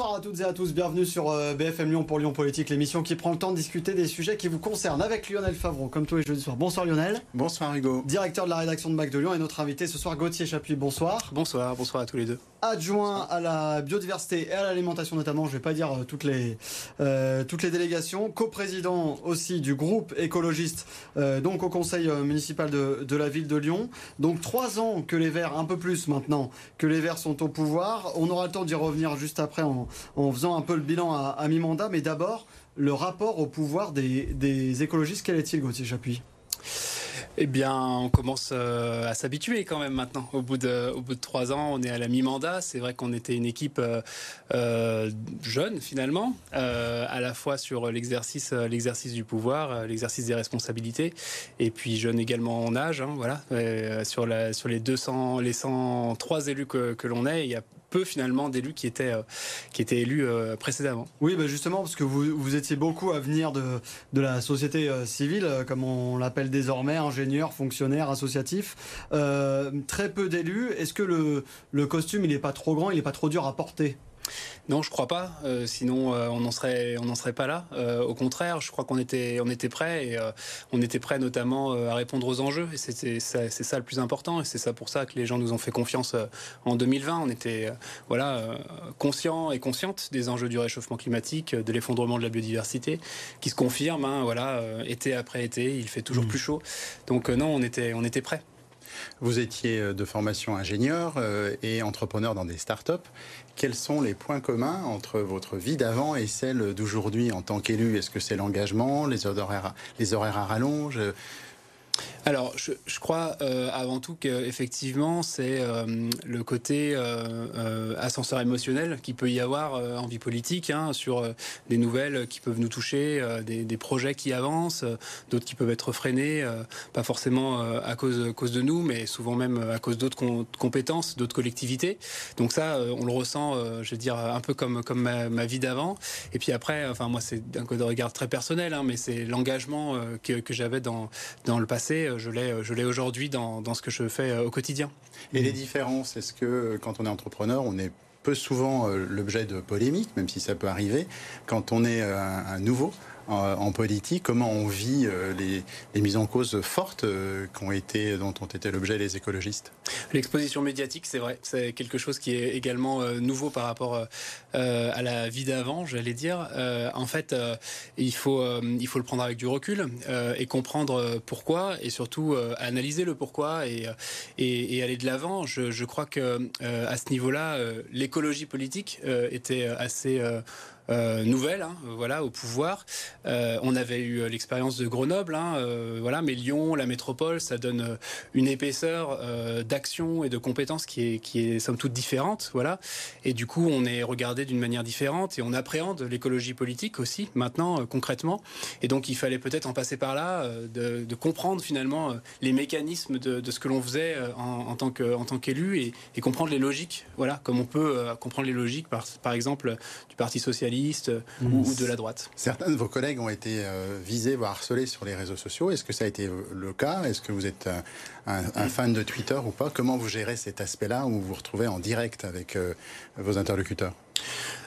Bonsoir à toutes et à tous, bienvenue sur euh, BFM Lyon pour Lyon Politique, l'émission qui prend le temps de discuter des sujets qui vous concernent avec Lionel Favreau, comme tous les jeudis soirs. Bonsoir Lionel. Bonsoir Hugo. Directeur de la rédaction de Bac de Lyon et notre invité ce soir Gauthier Chapuis, bonsoir. Bonsoir, bonsoir à tous les deux. Adjoint à la biodiversité et à l'alimentation notamment, je ne vais pas dire euh, toutes les, euh, toutes les délégations, coprésident aussi du groupe écologiste, euh, donc au conseil municipal de, de la ville de Lyon. Donc trois ans que les Verts, un peu plus maintenant, que les Verts sont au pouvoir. On aura le temps d'y revenir juste après en, en faisant un peu le bilan à, mi-mandat, mais d'abord le rapport au pouvoir des, écologistes, quel est-il Gauthier Chapuis? Eh bien, on commence euh, à s'habituer quand même maintenant. Au bout de, trois ans, on est à la mi-mandat. C'est vrai qu'on était une équipe euh, euh, jeune finalement, à la fois sur l'exercice, l'exercice du pouvoir, l'exercice des responsabilités, et puis jeune également en âge. hein, voilà, Euh, sur, la, sur les 200, les 103 élus que, que l'on est, il y a peu finalement d'élus qui étaient, euh, qui étaient élus euh, précédemment. Oui, bah justement, parce que vous, vous étiez beaucoup à venir de, la société euh, civile, comme on l'appelle désormais, ingénieur, fonctionnaire, associatif. Euh, très peu d'élus. Est-ce que le, le costume, il n'est pas trop grand, il n'est pas trop dur à porter? Non, je crois pas. Euh, sinon, euh, on n'en serait, on serait pas là. Euh, au contraire, je crois qu'on était, on était prêt et on était prêt notamment à répondre aux enjeux. Et ça- c'est ça le plus important. Et c'est ça pour ça que les gens nous ont fait confiance en 2020. On était, voilà, conscients et conscientes des enjeux du réchauffement climatique, de l'effondrement de la biodiversité, qui se confirme. hein, voilà, été après été, il fait toujours Mmh. plus chaud. Donc non, on était, on était prêt. Vous étiez euh, de formation ingénieur euh, et entrepreneur dans des startups. Quels sont les points communs entre votre vie d'avant et celle d'aujourd'hui en tant qu'élu? Est-ce que c'est l'engagement, les horaires, les horaires à rallonge? Alors, je, crois euh, avant tout qu'effectivement, c'est euh, le côté euh, ascenseur émotionnel qui peut y avoir en vie politique, hein, sur des nouvelles qui peuvent nous toucher, des, projets qui avancent, d'autres qui peuvent être freinés, pas forcément à cause, de nous, mais souvent même à cause d'autres com- compétences, d'autres collectivités. Donc ça, on le ressent, je veux dire, un peu comme, ma, vie d'avant. Et puis après, enfin moi, c'est d'un code de regard très personnel, hein, mais c'est l'engagement que, j'avais dans le passé, euh, je l'ai, je l'ai aujourd'hui dans, ce que je fais euh, au quotidien. Et les différences, est-ce que euh, quand on est entrepreneur, on est peu souvent euh, l'objet de polémiques, même si ça peut arriver. Quand on est euh, un nouveau? En, politique, comment on vit euh, les, les mises en cause fortes euh, ont été, dont ont été l'objet les écologistes? L'exposition médiatique, c'est vrai, c'est quelque chose qui est également euh, nouveau par rapport à la vie d'avant, j'allais dire. En fait, il faut il faut le prendre avec du recul et comprendre pourquoi et surtout analyser le pourquoi et et, et aller de l'avant. Je, je crois que à ce niveau-là, l'écologie politique était assez euh, euh, nouvelle, hein, voilà, au pouvoir. Euh, on avait eu euh, l'expérience de Grenoble, hein, euh, voilà, mais Lyon, la métropole, ça donne euh, une épaisseur euh, d'action et de compétences qui est, qui est somme toute différente, voilà. Et du coup, on est regardé d'une manière différente et on appréhende l'écologie politique aussi maintenant euh, concrètement. Et donc, il fallait peut-être en passer par là, euh, de, comprendre finalement euh, les mécanismes de, ce que l'on faisait euh, en, tant que en tant qu'élu et, et comprendre les logiques, voilà, comme on peut euh, comprendre les logiques par, par exemple du Parti socialiste euh, ou, ou de la droite. Certains de vos collègues ont été euh, visés, voire harcelés sur les réseaux sociaux. Est-ce que ça a été euh, le cas? Est-ce que vous êtes un, un fan de Twitter ou pas? Comment vous gérez cet aspect-là où vous vous retrouvez en direct avec euh, vos interlocuteurs?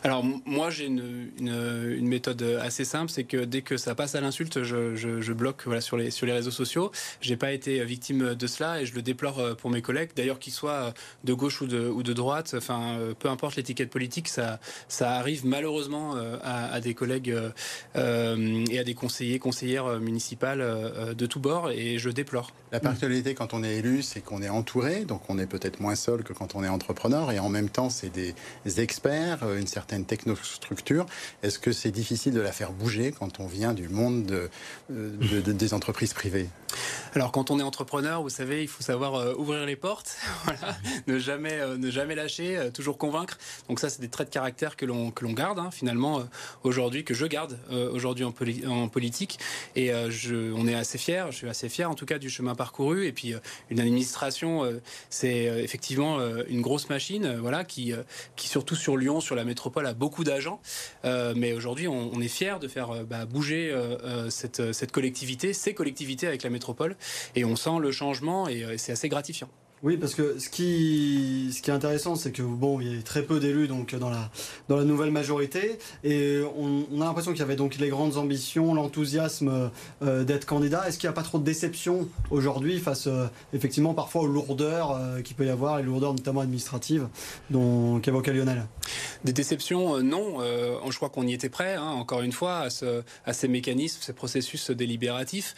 Alors moi j'ai une, méthode assez simple, c'est que dès que ça passe à l'insulte, je, bloque voilà, sur, les, sur les réseaux sociaux. J'ai pas été victime de cela et je le déplore euh, pour mes collègues, d'ailleurs qu'ils soient de gauche ou de, ou de droite, enfin euh, peu importe l'étiquette politique, ça, ça arrive malheureusement euh, à, des collègues euh, euh, et à des conseillers, conseillères municipales euh, de tous bords et je déplore. La particularité quand on est élu, c'est qu'on est entouré, donc on est peut-être moins seul que quand on est entrepreneur, et en même temps, c'est des experts, euh, une certaine technostructure. Est-ce que c'est difficile de la faire bouger quand on vient du monde de, euh, de- de- des entreprises privées? Alors quand on est entrepreneur, vous savez, il faut savoir euh, ouvrir les portes, ne jamais ne jamais lâcher, toujours convaincre. Donc ça, c'est des traits de caractère que l'on garde hein, finalement aujourd'hui, que je garde aujourd'hui en, en politique. Et je, on est assez fier, je suis assez fier en tout cas du chemin parcouru. Et puis une administration, c'est effectivement une grosse machine, voilà, qui qui surtout sur Lyon, sur la métropole, a beaucoup d'agents. Euh, mais aujourd'hui, on, est fier de faire euh, bah, bouger euh, cette collectivité, ces collectivités avec la métropole, et on sent le changement et c'est assez gratifiant. Oui, parce que ce qui, ce qui est intéressant, c'est que bon, il y a très peu d'élus donc dans la dans la nouvelle majorité, et on, a l'impression qu'il y avait donc les grandes ambitions, l'enthousiasme euh, d'être candidat. Est-ce qu'il n'y a pas trop de déception aujourd'hui face euh, effectivement parfois aux lourdeurs euh, qu'il peut y avoir, les lourdeurs notamment administratives dont qu'évoquait Lionel? Des déceptions, non. je crois qu'on y était prêt. Hein, encore une fois, à, ce, à, ces mécanismes, ces processus délibératifs,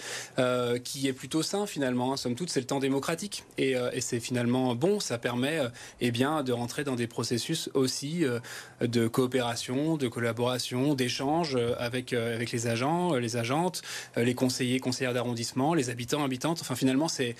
qui est plutôt sain finalement. Hein. Somme toute, c'est le temps démocratique et c'est finalement bon. Ça permet euh, eh bien, de rentrer dans des processus aussi euh, de coopération, de collaboration, d'échange euh, avec, avec les agents, les agentes, les conseillers, conseillères d'arrondissement, les habitants, habitantes. Enfin, finalement, c'est,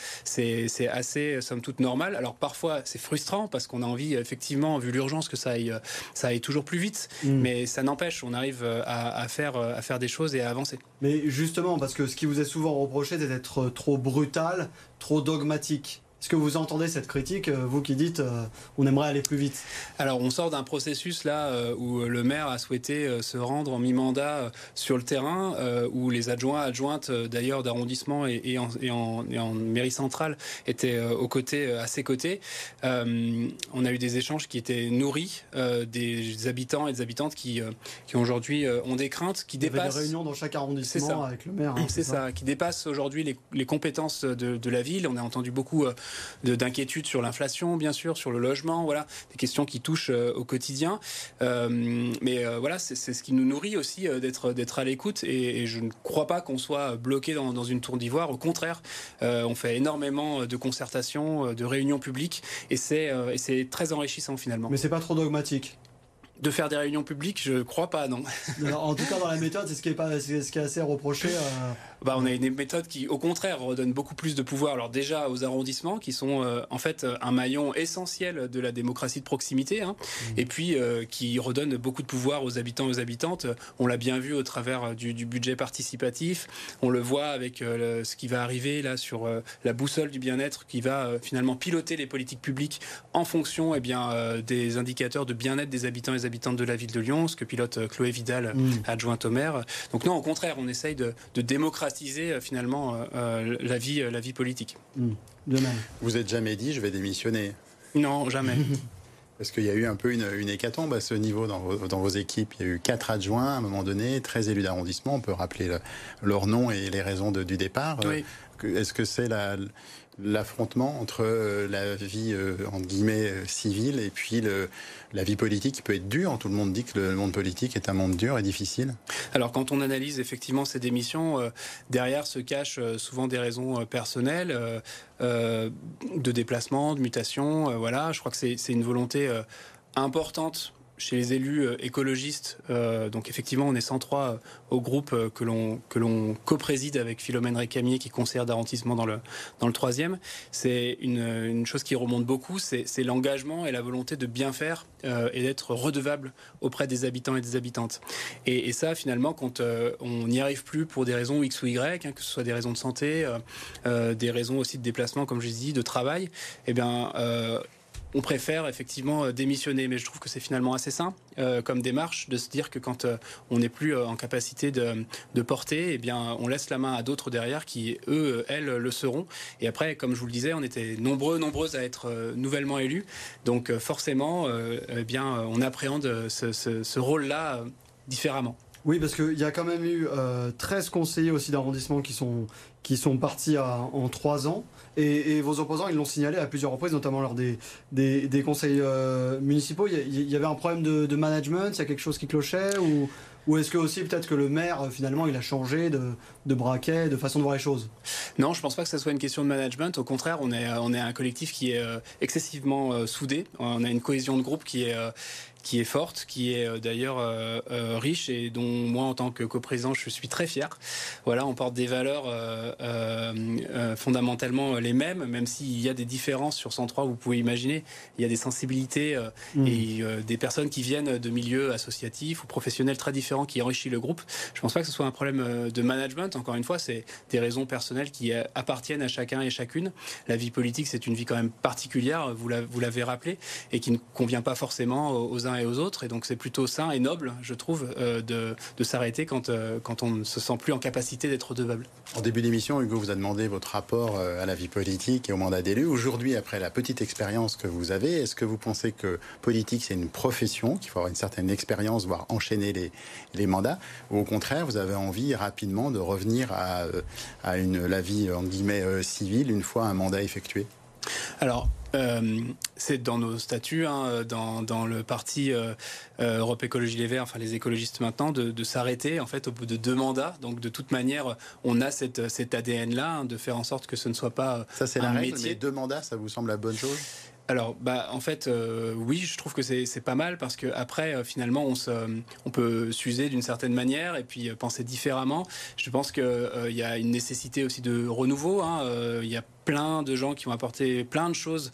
assez, somme toute, normal. Alors, parfois, c'est frustrant parce qu'on a envie, effectivement, vu l'urgence, que ça aille, ça aille toujours plus vite. Mm. Mais ça n'empêche, on arrive à, faire, à faire des choses et à avancer. Mais justement, parce que ce qui vous est souvent reproché, c'est d'être trop brutal, trop dogmatique. Est-ce que vous entendez cette critique, euh, vous qui dites euh, on aimerait aller plus vite? Alors on sort d'un processus là euh, où le maire a souhaité se rendre en mi-mandat sur le terrain, où les adjoints, adjointes d'ailleurs d'arrondissement et, en, mairie centrale étaient aux côtés, à ses côtés. on a eu des échanges qui étaient nourris, des habitants et des habitantes qui, qui aujourd'hui ont des craintes, qui dépassent. Il y des réunions dans chaque arrondissement avec le maire. Hein, c'est ça. qui dépassent aujourd'hui les, compétences de, de, la ville. On a entendu beaucoup d'inquiétude sur l'inflation, bien sûr, sur le logement, voilà, des questions qui touchent euh, au quotidien. Euh, mais euh, voilà, c'est ce qui nous nourrit aussi d'être d'être à l'écoute. Et, je ne crois pas qu'on soit bloqué dans, dans, une tour d'ivoire. Au contraire, on fait énormément de concertations, de réunions publiques, et c'est très enrichissant finalement. Mais c'est pas trop dogmatique. De faire des réunions publiques, je crois pas, non. en tout cas, dans la méthode, c'est ce qui est, pas, ce qui est assez reproché. Euh... Bah, on a une méthode qui, au contraire, redonne beaucoup plus de pouvoir. Alors déjà aux arrondissements, qui sont euh, en fait un maillon essentiel de la démocratie de proximité, hein, mmh. et puis euh, qui redonne beaucoup de pouvoir aux habitants et aux habitantes. On l'a bien vu au travers du, du, budget participatif. On le voit avec euh, ce qui va arriver là sur la boussole du bien-être, qui va finalement piloter les politiques publiques en fonction eh bien des indicateurs de bien-être des habitants et des habitantes de la ville de Lyon, ce que pilote Chloé Vidal, mmh. adjointe au maire. Donc non, au contraire, on essaye de, de démocratiser euh, finalement euh, euh, la vie, la vie politique. Mmh. Vous êtes jamais dit je vais démissionner Non, jamais. Parce qu'il y a eu un peu une, une, hécatombe à ce niveau dans vos, dans vos, équipes. Il y a eu quatre adjoints à un moment donné, 13 élus d'arrondissement. On peut rappeler leur nom et les raisons de, du départ. Est-ce que c'est la, l'affrontement entre euh, la vie euh, entre guillemets euh, civile et puis la vie politique qui peut être dure. Tout le monde dit que le monde politique est un monde dur et difficile. Alors quand on analyse effectivement ces démissions, derrière se cachent souvent des raisons personnelles, de déplacement, de mutation. voilà, je crois que c'est une volonté importante chez les élus euh, écologistes, euh, donc effectivement, on est 103 euh, au groupe que l'on que l'on co-préside avec Philomène Récamier, qui conseillère d'arrondissement dans le dans le troisième. C'est une, chose qui remonte beaucoup, c'est l'engagement et la volonté de bien faire et d'être redevable auprès des habitants et des habitantes. Et, et ça, finalement, quand on n'y arrive plus pour des raisons X ou Y, hein, que ce soit des raisons de santé, des raisons aussi de déplacement, comme je dis, de travail, eh bien on préfère effectivement euh, démissionner. Mais je trouve que c'est finalement assez sain euh, comme démarche de se dire que quand euh, on n'est plus en capacité de, porter, eh bien, on laisse la main à d'autres derrière qui, eux, elles, le seront. Et après, comme je vous le disais, on était nombreux, nombreuses à être nouvellement élus. Donc forcément, eh bien, on appréhende ce, rôle-là différemment. Oui, parce qu'il y a quand même eu 13 conseillers aussi d'arrondissement qui sont, qui sont partis en trois ans. Et, vos opposants, ils l'ont signalé à plusieurs reprises, notamment lors des, des, conseils euh, municipaux. Il y, avait un problème de, management, il y a quelque chose qui clochait ou, est-ce que aussi peut-être que le maire, finalement, il a changé de, de braquet, de façon de voir les choses? Non, je pense pas que ce soit une question de management. Au contraire, on est, on est un collectif qui est euh, excessivement euh, soudé. On a une cohésion de groupe qui est, qui est forte, qui est euh, d'ailleurs euh, euh, riche et dont moi, en tant que coprésident, je suis très fier. Voilà, on porte des valeurs fondamentalement les mêmes, même s'il y a des différences sur 103, vous pouvez imaginer, il y a des sensibilités mmh. et des personnes qui viennent de milieux associatifs ou professionnels très différents qui enrichissent le groupe. Je pense pas que ce soit un problème de management. Encore une fois, c'est des raisons personnelles qui appartiennent à chacun et chacune. La vie politique, c'est une vie quand même particulière, vous l'avez rappelé, et qui ne convient pas forcément aux uns et aux autres. Et donc c'est plutôt sain et noble, je trouve, de, de s'arrêter quand, quand on ne se sent plus en capacité d'être redevable. En début d'émission, Hugo vous a demandé votre rapport à la vie politique et au mandat d'élu. Aujourd'hui, après la petite expérience que vous avez, est-ce que vous pensez que politique, c'est une profession, qu'il faut avoir une certaine expérience, voire enchaîner les, les mandats, ou au contraire, vous avez envie rapidement de revenir à, à une, la vie, en guillemets, civile, une fois un mandat effectué? Alors, euh, c'est dans nos statuts, hein, dans, dans, le parti euh, euh, Europe Écologie Les Verts, enfin les écologistes maintenant, de, de s'arrêter en fait au bout de deux mandats. Donc de toute manière, on a cette, cet ADN-là, hein, de faire en sorte que ce ne soit pas ça c'est la règle, métier. Mais deux mandats, ça vous semble la bonne chose? Alors, bah, en fait, euh, oui, je trouve que c'est pas mal parce que après, euh, finalement, on, se, on peut s'user d'une certaine manière et puis euh, penser différemment. Je pense qu'il il y a une nécessité aussi de renouveau. Hein. Il y a plein de gens qui ont apporté plein de choses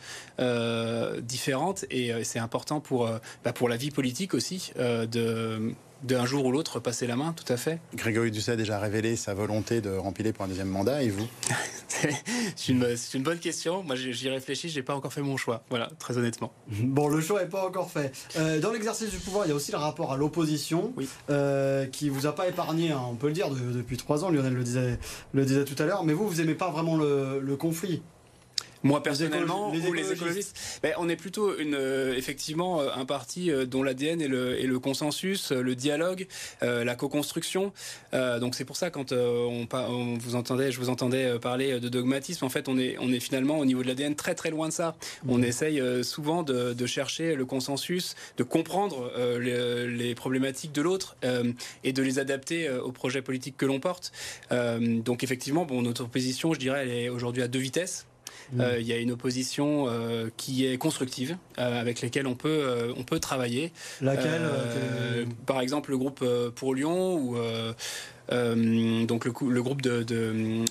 différentes et c'est important pour, bah, pour la vie politique aussi de d'un jour ou l'autre passer la main, tout à fait. Grégory Dusset a déjà révélé sa volonté de remplir pour un deuxième mandat, et vous? C'est une, une, bonne question. Moi, j'y réfléchis, j'ai pas encore fait mon choix. Voilà, très honnêtement. Bon, le choix n'est pas encore fait. Euh, dans l'exercice du pouvoir, il y a aussi le rapport à l'opposition, oui. euh, qui vous a pas épargné, hein, on peut le dire, depuis trois ans. Lionel le disait, le disait tout à l'heure. Mais vous, vous aimez pas vraiment le, le conflit? Moi personnellement, les, les écologistes, ben, on est plutôt une, euh, effectivement euh, un parti euh, dont l'ADN est le, est le, consensus, le dialogue, la co-construction. donc c'est pour ça quand on, on, vous entendait, je vous entendais parler de dogmatisme, en fait on est, on est finalement au niveau de l'ADN très très loin de ça. Mmh. On essaye souvent de, de, chercher le consensus, de comprendre les, les, problématiques de l'autre et de les adapter au projet politique que l'on porte. donc effectivement, bon, notre position, je dirais, elle est aujourd'hui à deux vitesses. Euh, il y a une opposition euh, qui est constructive, euh, avec laquelle on peut, on peut travailler. Laquelle Par exemple, le groupe pour Lyon ou donc le, le, groupe de, de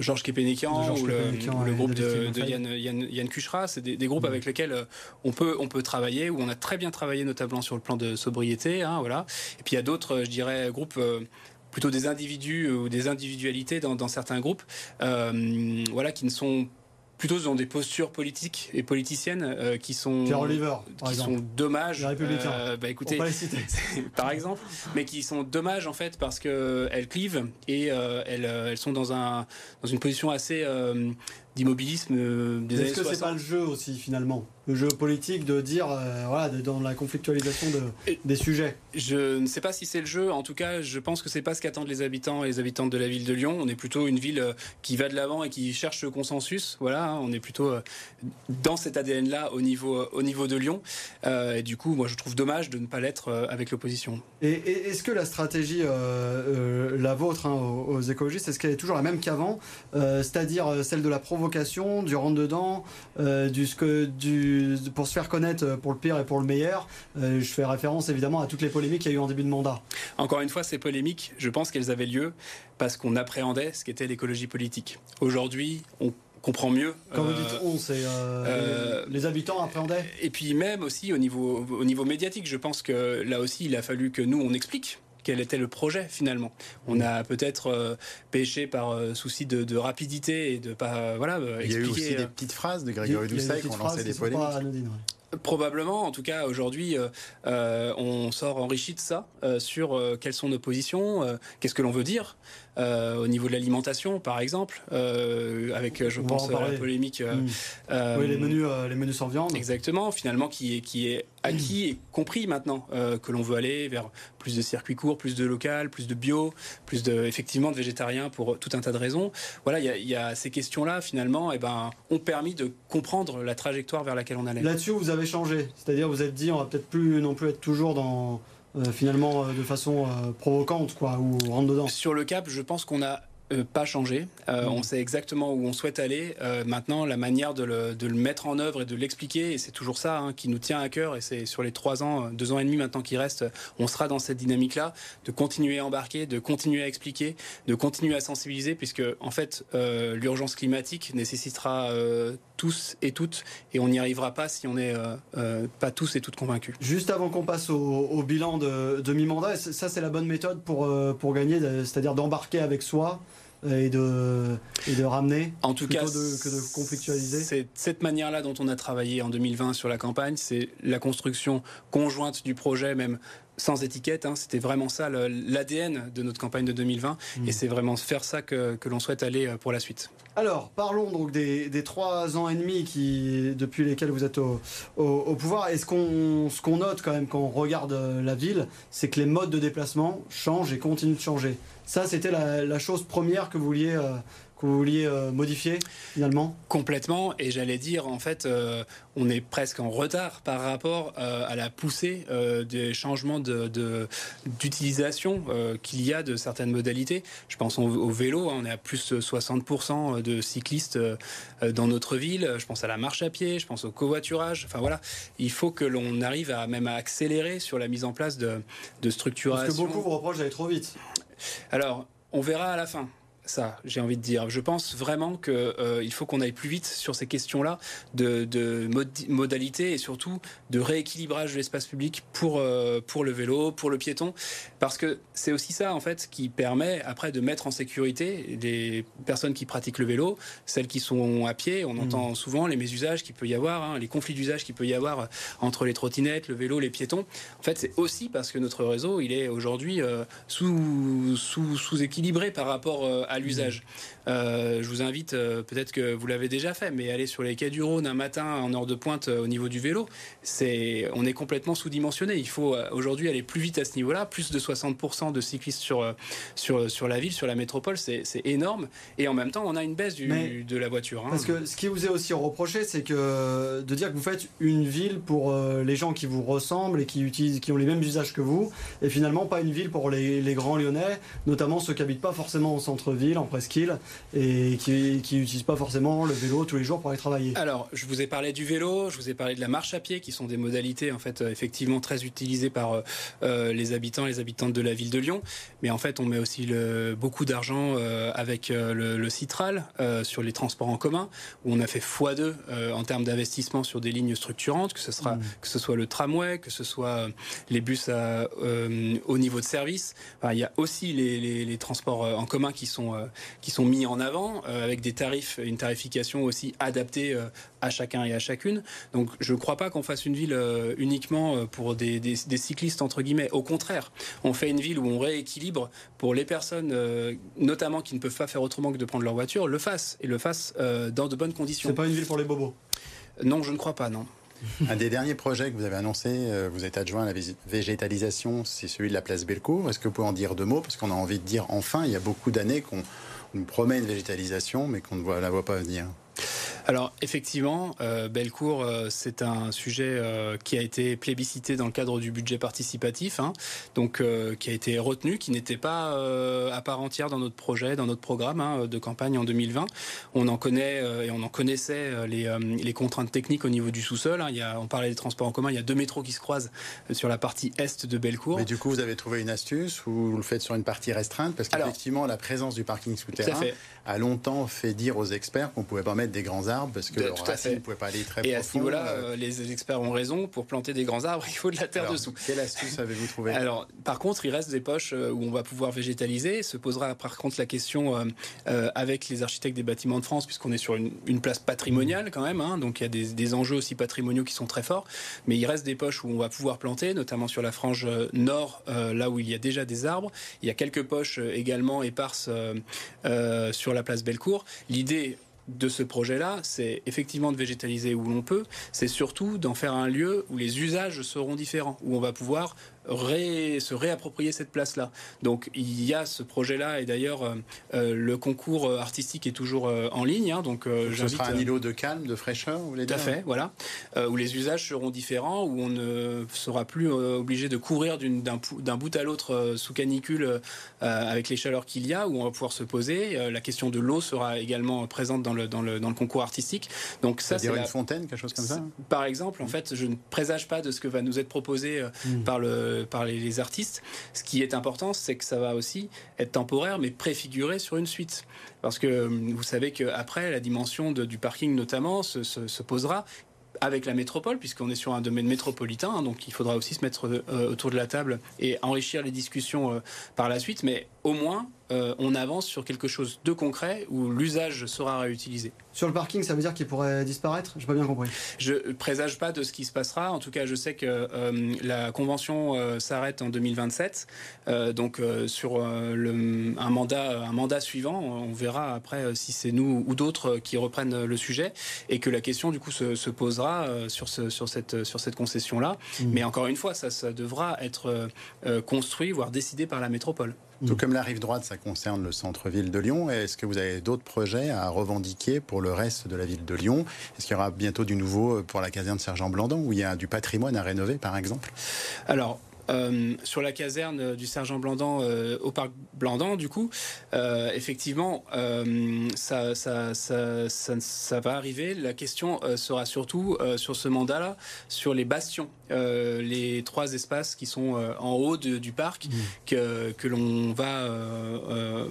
Georges Kepenikian ou, le, groupe de, de Yann, Yann, Yann, Kuchra, c'est des, des, groupes mm. avec lesquels on peut, on peut travailler, où on a très bien travaillé notamment sur le plan de sobriété. Hein, voilà. Et puis il y a d'autres, je dirais, groupes plutôt des individus ou des individualités dans, dans certains groupes, voilà, qui ne sont plutôt dans des postures politiques et politiciennes euh, qui sont Oliver, qui sont dommages. Euh, bah écoutez, par exemple, mais qui sont dommages en fait parce que elles clivent et euh, elles, elles, sont dans un dans une position assez d'immobilisme euh, des Est-ce que c'est pas le jeu aussi finalement? Le jeu politique de dire euh, voilà dans la conflictualisation de, des sujets Je ne sais pas si c'est le jeu. En tout cas, je pense que c'est pas ce qu'attendent les habitants et les habitantes de la ville de Lyon. On est plutôt une ville euh, qui va de l'avant et qui cherche le consensus. Voilà, hein. on est plutôt dans cet ADN-là au niveau au niveau de Lyon. et du coup, moi, je trouve dommage de ne pas l'être avec l'opposition. Et, est-ce que la stratégie, la vôtre hein, aux, écologistes, est-ce qu'elle est toujours la même qu'avant, c'est-à-dire celle de la provocation du rentre-dedans, euh, du, du, pour se faire connaître euh, pour le pire et pour le meilleur. Euh, je fais référence évidemment à toutes les polémiques qu'il y a eu en début de mandat. Encore une fois, ces polémiques, je pense qu'elles avaient lieu parce qu'on appréhendait ce qu'était l'écologie politique. Aujourd'hui, on comprend mieux. Quand vous dites on, c'est les habitants appréhendaient? Et puis même aussi au niveau au niveau médiatique, je pense que là aussi il a fallu que nous on explique quel était le projet finalement. On a peut-être euh, pêché par euh, souci de, rapidité et de pas voilà. Il y a eu aussi des petites phrases de Grégory Doucet qui ont lancé des polémiques. Probablement, en tout cas aujourd'hui, on sort enrichi de ça sur quelles sont nos positions, qu'est-ce que l'on veut dire. Euh, au niveau de l'alimentation, par exemple, euh, avec, je pense, la polémique. Euh, oui, les menus, les menus sans viande. Exactement, finalement, qui est, qui est acquis et compris maintenant que l'on veut aller vers plus de circuits courts, plus de local, plus de bio, plus de, effectivement, de végétariens pour tout un tas de raisons. Voilà, il y, a ces questions-là, finalement, et eh ben, ont permis de comprendre la trajectoire vers laquelle on allait. Là-dessus, vous avez changé. C'est-à-dire, vous êtes dit, on va peut-être plus non plus être toujours dans euh, finalement euh, de façon euh, provocante quoi ou rentre dedans. Sur le cap, je pense qu'on a pas changé. Euh, On sait exactement où on souhaite aller. Euh, maintenant, la manière de le, de le, mettre en œuvre et de l'expliquer, et c'est toujours ça hein, qui nous tient à cœur. Et c'est sur les trois ans, deux ans et demi maintenant qui restent, on sera dans cette dynamique-là, de continuer à embarquer, de continuer à expliquer, de continuer à sensibiliser, puisque en fait, euh, l'urgence climatique nécessitera tous et toutes, et on n'y arrivera pas si on n'est pas tous et toutes convaincus. Juste avant qu'on passe au, au, bilan de, de mi-mandat, ça c'est la bonne méthode pour, pour gagner, c'est-à-dire d'embarquer avec soi et de, et de ramener En tout plutôt cas, de- que de conflictualiser C'est cette manière-là dont on a travaillé en 2020 sur la campagne, c'est la construction conjointe du projet, même sans étiquette. hein. C'était vraiment ça l'ADN de notre campagne de 2020, Mm. et c'est vraiment faire ça que, que l'on souhaite aller euh, pour la suite. Alors, parlons donc des, des trois ans et demi qui, depuis lesquels vous êtes au, au- au pouvoir. Et ce qu'on note quand même quand on regarde euh, la ville, c'est que les modes de déplacement changent et continuent de changer. Ça, c'était la, la chose première que vous vouliez, euh, que vous vouliez euh, modifier, finalement? Complètement, et j'allais dire, en fait, euh, on est presque en retard par rapport euh, à la poussée euh, des changements de- de- d'utilisation euh, qu'il y a de certaines modalités. Je pense au, au vélo, hein, on est à plus de 60% de cyclistes dans notre ville. Je pense à la marche à pied, je pense au covoiturage. Enfin voilà, il faut que l'on arrive à même à accélérer sur la mise en place de, de Parce structuration. que beaucoup vous reprochent d'aller trop vite. Alors, on verra à la fin. Ça, j'ai envie de dire. Je pense vraiment qu'il il faut qu'on aille plus vite sur ces questions-là de, de modalités et surtout de rééquilibrage de l'espace public pour, euh, pour le vélo, pour le piéton. Parce que c'est aussi ça, en fait, qui permet après de mettre en sécurité les personnes qui pratiquent le vélo, celles qui sont à pied. On entend souvent les mésusages qu'il peut y avoir, hein, les conflits d'usage qu'il peut y avoir entre les trottinettes, le vélo, les piétons. En fait, c'est aussi parce que notre réseau, il est aujourd'hui euh, sous, sous, sous-équilibré par rapport euh, à l'usage. Euh, je vous invite, euh, peut-être que vous l'avez déjà fait, mais aller sur les quais du Rhône un matin en heure de pointe euh, au niveau du vélo, c'est, on est complètement sous-dimensionné. Il faut aujourd'hui aller plus vite à ce niveau-là. Plus de 60% de cyclistes sur, sur, sur la ville, sur la métropole, c'est, c'est énorme. Et en même temps, on a une baisse du, Mais- de la voiture. hein. Parce que ce qui vous est aussi reproché, c'est que de dire que vous faites une ville pour euh, les gens qui vous ressemblent et qui utilisent, qui ont les mêmes usages que vous, et finalement pas une ville pour les, les grands Lyonnais, notamment ceux qui habitent pas forcément au centre-ville, en presqu'île, et qui qui utilisent pas forcément le vélo tous les jours pour aller travailler. Alors, je vous ai parlé du vélo, je vous ai parlé de la marche à pied, qui sont des modalités en fait euh, effectivement très utilisées par euh, euh, les habitants, les habitantes de la ville de Lyon. Mais en fait, on met aussi le, beaucoup d'argent euh, avec euh, le, le Citral sur les transports en commun, où on a fait x2 euh, en termes d'investissement sur des lignes structurantes, que ce sera Mm. que ce soit le tramway, que ce soit les bus à, au niveau de service. Enfin, il y a aussi les, les- les transports en commun qui sont euh, qui sont mis en avant euh, avec des tarifs, une tarification aussi adaptée euh, à chacun et à chacune. Donc je ne crois pas qu'on fasse une ville uniquement pour des, des- des cyclistes entre guillemets. Au contraire, on fait une ville où on rééquilibre pour les personnes, notamment qui ne peuvent pas faire autrement que de prendre leur voiture, le fassent et le fassent dans de bonnes C'est conditions. pas une ville pour les bobos? Non, je ne crois pas, non. Un des derniers projets que vous avez annoncé, euh, vous êtes adjoint à la végétalisation, c'est celui de la place Bellecour. Est-ce que vous pouvez en dire deux mots? Parce qu'on a envie de dire enfin, il y a beaucoup d'années qu'on on nous promet une végétalisation, mais qu'on ne la voit pas venir. Alors effectivement, euh, Bellecour, euh, c'est un sujet euh, qui a été plébiscité dans le cadre du budget participatif, hein, donc euh, qui a été retenu, qui n'était pas à part entière dans notre projet, dans notre programme hein, de campagne en 2020. On en connaît et on en connaissait les, les contraintes techniques au niveau du sous-sol. hein. Il y a, on parlait des transports en commun, il y a deux métros qui se croisent sur la partie est de Bellecour. Mais du coup, vous avez trouvé une astuce ou vous le faites sur une partie restreinte? Parce qu'effectivement, la présence du parking souterrain a longtemps fait dire aux experts qu'on ne pouvait pas mettre des grands arbres parce que De- leurs racines ne pouvaient pas aller très Et profond. à ce niveau-là, Euh, euh, les experts ont raison. Pour planter des grands arbres, il faut de la terre alors, dessous. Quelle astuce avez-vous trouvé Alors, par contre, il reste des poches euh, où on va pouvoir végétaliser. Se posera par contre la question euh, euh, avec les architectes des bâtiments de France, puisqu'on est sur une, une place patrimoniale quand même. hein. donc il y a des, des enjeux aussi patrimoniaux qui sont très forts. Mais il reste des poches où on va pouvoir planter, notamment sur la frange nord, euh, là où il y a déjà des arbres. Il y a quelques poches également éparses sur la place Bellecour. L'idée de ce projet-là, c'est effectivement de végétaliser où l'on peut, c'est surtout d'en faire un lieu où les usages seront différents, où on va pouvoir ré- se réapproprier cette place-là. Donc il y a ce projet-là, et d'ailleurs euh, euh, le concours euh, artistique est toujours euh, en ligne, hein, donc euh, Ce sera un îlot de calme, de fraîcheur, vous voulez tout à fait, voilà. Où les usages seront différents, où on ne sera plus obligé de courir d'un bout à l'autre sous canicule avec les chaleurs qu'il y a, où on va pouvoir se poser. La question de l'eau sera également présente dans le, dans le, dans le concours artistique. Donc ça, c'est C'est-à-dire la- une fontaine, quelque chose comme ça par exemple, en fait, je ne présage pas de ce que va nous être proposé euh, Mm. par, le, par les, les artistes. Ce qui est important, c'est que ça va aussi être temporaire, mais préfiguré sur une suite. Parce que euh, vous savez qu'après, la dimension de- du parking notamment se, se- se posera avec la métropole, puisqu'on est sur un domaine métropolitain, hein, donc il faudra aussi se mettre euh, autour de la table et enrichir les discussions euh, par la suite. Mais au moins, euh, on avance sur quelque chose de concret où l'usage sera réutilisé. Sur le parking, ça veut dire qu'il pourrait disparaître? J'ai pas bien compris. Je présage pas de ce qui se passera. En tout cas, je sais que euh, la convention euh, s'arrête en 2027. donc sur le, un mandat, un mandat suivant, on verra après si c'est nous ou d'autres qui reprennent le sujet et que la question du coup se, posera sur, ce, sur cette sur cette concession là. Mmh. Mais encore une fois, ça, ça devra être construit, voire décidé par la métropole. Tout comme la rive droite, ça concerne le centre-ville de Lyon. Est-ce que vous avez d'autres projets à revendiquer pour le reste de la ville de Lyon? Est-ce qu'il y aura bientôt du nouveau pour la caserne Sergent Blandan, où il y a du patrimoine à rénover, par exemple? Alors, euh, sur la caserne du sergent Blandan euh, au parc Blandan, du coup, euh, effectivement, ça, ça, ça, ça, va arriver. La question sera surtout sur ce mandat-là, sur les bastions, les trois espaces qui sont en haut du parc, mmh. que, que l'on va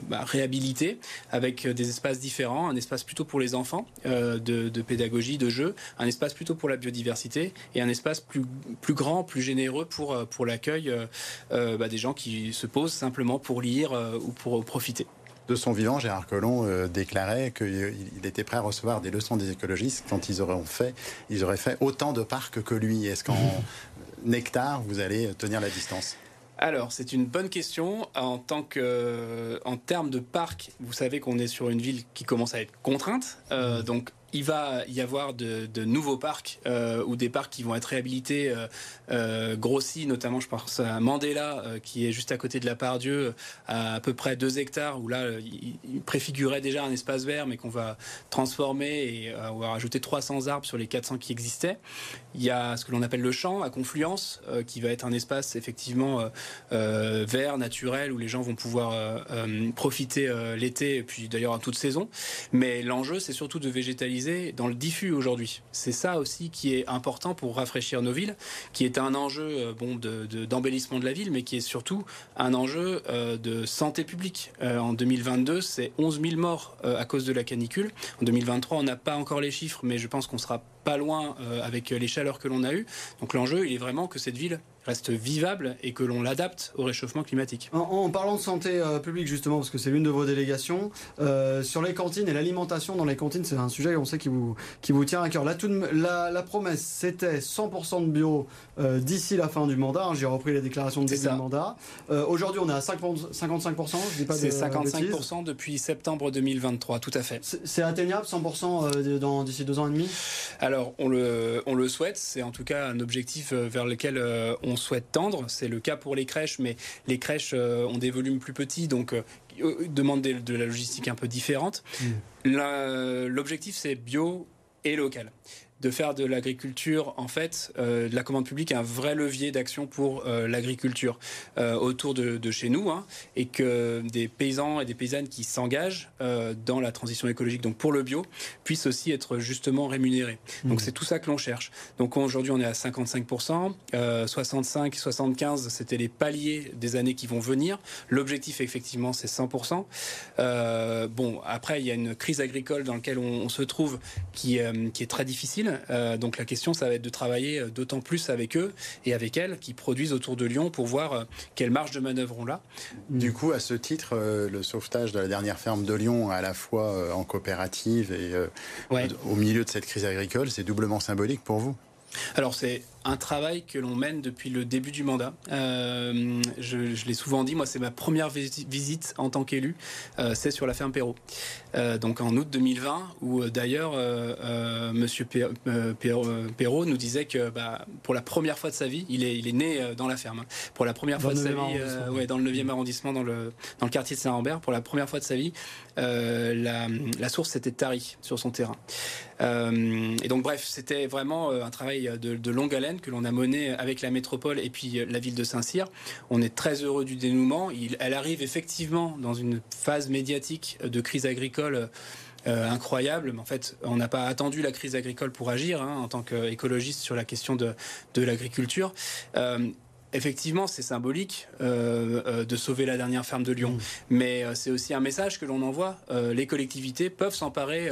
bah, réhabiliter avec des espaces différents, un espace plutôt pour les enfants de, de, pédagogie, de jeu, un espace plutôt pour la biodiversité et un espace plus, plus grand, plus généreux pour, pour la accueille euh, euh, bah, des gens qui se posent simplement pour lire euh, ou pour profiter. De son vivant, Gérard Collomb déclarait qu'il était prêt à recevoir des leçons des écologistes quand ils auraient fait, ils auraient fait autant de parcs que lui. Est-ce qu'en nectar, vous allez tenir la distance? Alors, c'est une bonne question. En tant que, en termes de parcs, vous savez qu'on est sur une ville qui commence à être contrainte. Mmh. donc, il va y avoir de, nouveaux parcs euh, ou des parcs qui vont être réhabilités, euh, euh, grossis, notamment je pense à Mandela, qui est juste à côté de la Pardieu, à à peu près 2 hectares, où là, il, préfigurait déjà un espace vert, mais qu'on va transformer et on va rajouter 300 arbres sur les 400 qui existaient. Il y a ce que l'on appelle le champ à Confluence, qui va être un espace effectivement vert, naturel, où les gens vont pouvoir profiter l'été, et puis d'ailleurs en toute saison. Mais l'enjeu, c'est surtout de végétaliser dans le diffus aujourd'hui. C'est ça aussi qui est important pour rafraîchir nos villes, qui est un enjeu euh, bon, d'embellissement de, la ville, mais qui est surtout un enjeu euh, de santé publique. Euh, en 2022, c'est 11 000 morts à cause de la canicule. En 2023, on n'a pas encore les chiffres, mais je pense qu'on sera pas loin avec les chaleurs que l'on a eues. Donc l'enjeu, il est vraiment que cette ville reste vivable et que l'on l'adapte au réchauffement climatique. En, parlant de santé euh, publique justement, parce que c'est l'une de vos délégations, euh, sur les cantines et l'alimentation dans les cantines, c'est un sujet on sait qui vous, qui vous tient à cœur. La, la, la promesse, c'était 100% de bio euh, d'ici la fin du mandat. Hein, j'ai repris les déclarations de début du mandat. Aujourd'hui, on est à 50, 55%, je pas C'est 55% depuis septembre 2023, tout à fait. C'est atteignable 100% d'ici deux ans et demi? Alors, on le, on le souhaite. C'est en tout cas un objectif vers lequel on on souhaite tendre. C'est le cas pour les crèches, mais les crèches euh, ont des volumes plus petits, donc euh, euh, demandent de la logistique un peu différente. Mmh. L'objectif, c'est bio et local de faire de l'agriculture, en fait, euh, de la commande publique un vrai levier d'action pour euh, l'agriculture euh, autour de, chez nous, hein, et que des paysans et des paysannes qui s'engagent dans la transition écologique, donc pour le bio, puissent aussi être justement rémunérés. Donc mmh. c'est tout ça que l'on cherche. Donc aujourd'hui on est à 55%, 65, 75, c'était les paliers des années qui vont venir. L'objectif effectivement c'est 100%. bon, après il y a une crise agricole dans laquelle on, on se trouve qui, qui est très difficile. Euh, donc la question, ça va être de travailler euh, d'autant plus avec eux et avec elles qui produisent autour de Lyon pour voir euh, quelle marge de manœuvre on a. Du coup, à ce titre, le sauvetage de la dernière ferme de Lyon, à la fois en coopérative et au milieu de cette crise agricole, c'est doublement symbolique pour vous? Alors c'est un travail que l'on mène depuis le début du mandat. Euh, je, l'ai souvent dit, moi c'est ma première visite en tant qu'élu, euh, c'est sur la ferme Perrault. Euh, donc en août 2020, où d'ailleurs Monsieur Perrault nous disait que bah, pour la première fois de sa vie, il est, il est né dans la ferme. Pour la première fois de sa vie, ouais, dans le 9e arrondissement, dans le, dans le quartier de Saint-Lambert, pour la première fois de sa vie, la, la, source s'était tarie sur son terrain. et donc bref, c'était vraiment un travail de, de longue haleine que l'on a menée avec la métropole et puis euh, la ville de Saint-Cyr. On est très heureux du dénouement. elle arrive effectivement dans une phase médiatique de crise agricole. Euh, incroyable. Mais en fait, on n'a pas attendu la crise agricole pour agir hein, en tant qu'écologiste sur la question de, l'agriculture. Euh, effectivement, c'est symbolique euh, euh, de sauver la dernière ferme de Lyon, mmh. mais euh, c'est aussi un message que l'on envoie. les collectivités peuvent s'emparer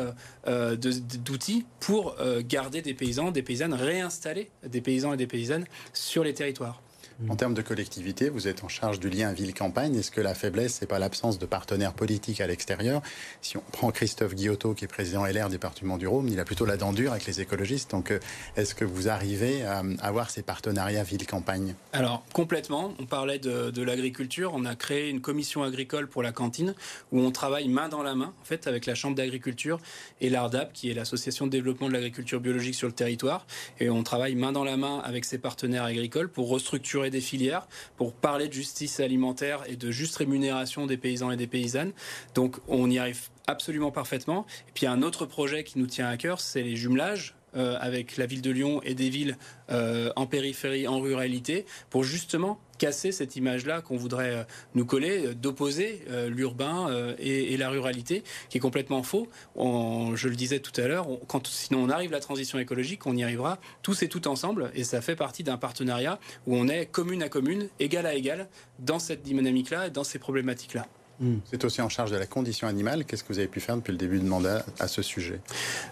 d'outils pour garder des paysans, des paysannes, réinstaller des paysans et des paysannes sur les territoires. En termes de collectivité, vous êtes en charge du lien ville-campagne. Est-ce que la faiblesse, c'est pas l'absence de partenaires politiques à l'extérieur? Si on prend Christophe Guillotot, qui est président LR département du Rhône, il a plutôt la dent dure avec les écologistes. Donc, euh, est-ce que vous arrivez à avoir ces partenariats ville-campagne? Alors, complètement. On parlait de, de l'agriculture. On a créé une commission agricole pour la cantine où on travaille main dans la main, en fait, avec la Chambre d'agriculture et l'ARDAP, qui est l'association de développement de l'agriculture biologique sur le territoire. Et on travaille main dans la main avec ses partenaires agricoles pour restructurer des filières, pour parler de justice alimentaire et de juste rémunération des paysans et des paysannes. Donc on y arrive absolument parfaitement. Et puis un autre projet qui nous tient à cœur, c'est les jumelages euh, avec la ville de Lyon et des villes euh, en périphérie, en ruralité, pour justement casser cette image-là qu'on voudrait euh, nous coller, euh, d'opposer euh, l'urbain et, la ruralité, qui est complètement faux. On, je le disais tout à l'heure, quand sinon on arrive à la transition écologique, on y arrivera tous et tout ensemble, et ça fait partie d'un partenariat où on est commune à commune, égal à égal, dans cette dynamique-là et dans ces problématiques-là. Hmm. C'est aussi en charge de la condition animale. Qu'est-ce que vous avez pu faire depuis le début de mandat à ce sujet?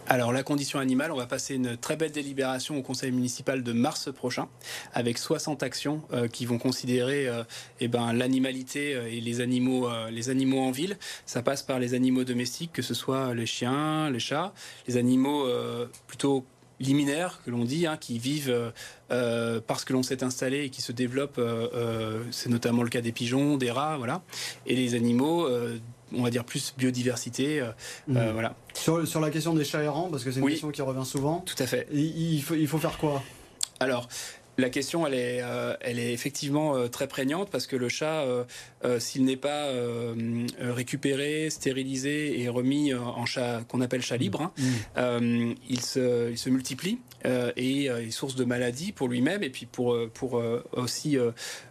Alors, la condition animale, on va passer une très belle délibération au conseil municipal de mars prochain, avec 60 actions euh, qui vont considérer euh, eh ben, l'animalité euh, et les animaux, euh, les animaux en ville. Ça passe par les animaux domestiques, que ce soit les chiens, les chats, les animaux plutôt liminaires que l'on dit, hein, qui vivent euh, euh, parce que l'on s'est installé et qui se développent. Euh, c'est notamment le cas des pigeons, des rats, voilà, et les animaux. On va dire plus biodiversité, mmh. voilà. Sur, sur, la question des chats errants, parce que c'est une oui, question qui revient souvent. Tout à fait. Il, il, faut, il faut faire quoi? Alors, la question, elle est, euh, elle est effectivement euh, très prégnante parce que le chat, euh, s'il n'est pas récupéré, stérilisé et remis en chat qu'on appelle chat libre, hein, mmh. il, se, il, se, multiplie et est source de maladies pour lui-même et puis pour, pour aussi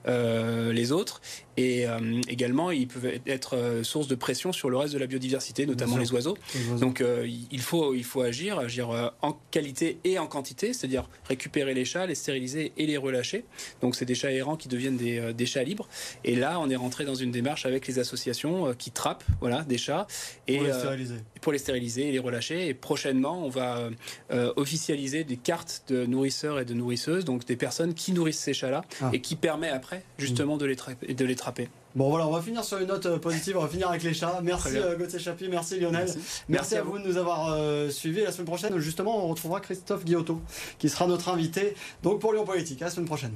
les autres. Et également, ils peuvent être source de pression sur le reste de la biodiversité, notamment les oiseaux. les oiseaux. Donc, il, faut, il faut agir, agir en qualité et en quantité, c'est-à-dire récupérer les chats, les stériliser et les relâcher. Donc c'est des chats errants qui deviennent des, euh, des, chats libres. Et là, on est rentré dans une démarche avec les associations euh, qui trappent voilà, des chats et, pour les stériliser, euh, pour les stériliser et les relâcher. Et prochainement, on va euh, officialiser des cartes de nourrisseurs et de nourrisseuses, donc des personnes qui nourrissent ces chats-là ah. et qui permet après justement mmh. de, les de les trapper. Bon voilà, on va finir sur une note positive, on va finir avec les chats. Merci euh, Gauthier Chapi, merci Lionel. Merci, merci, merci à, vous. vous de nous avoir euh, suivis. La semaine prochaine, justement, on retrouvera Christophe Guillotot, qui sera notre invité donc pour Lyon Politique. À la semaine prochaine.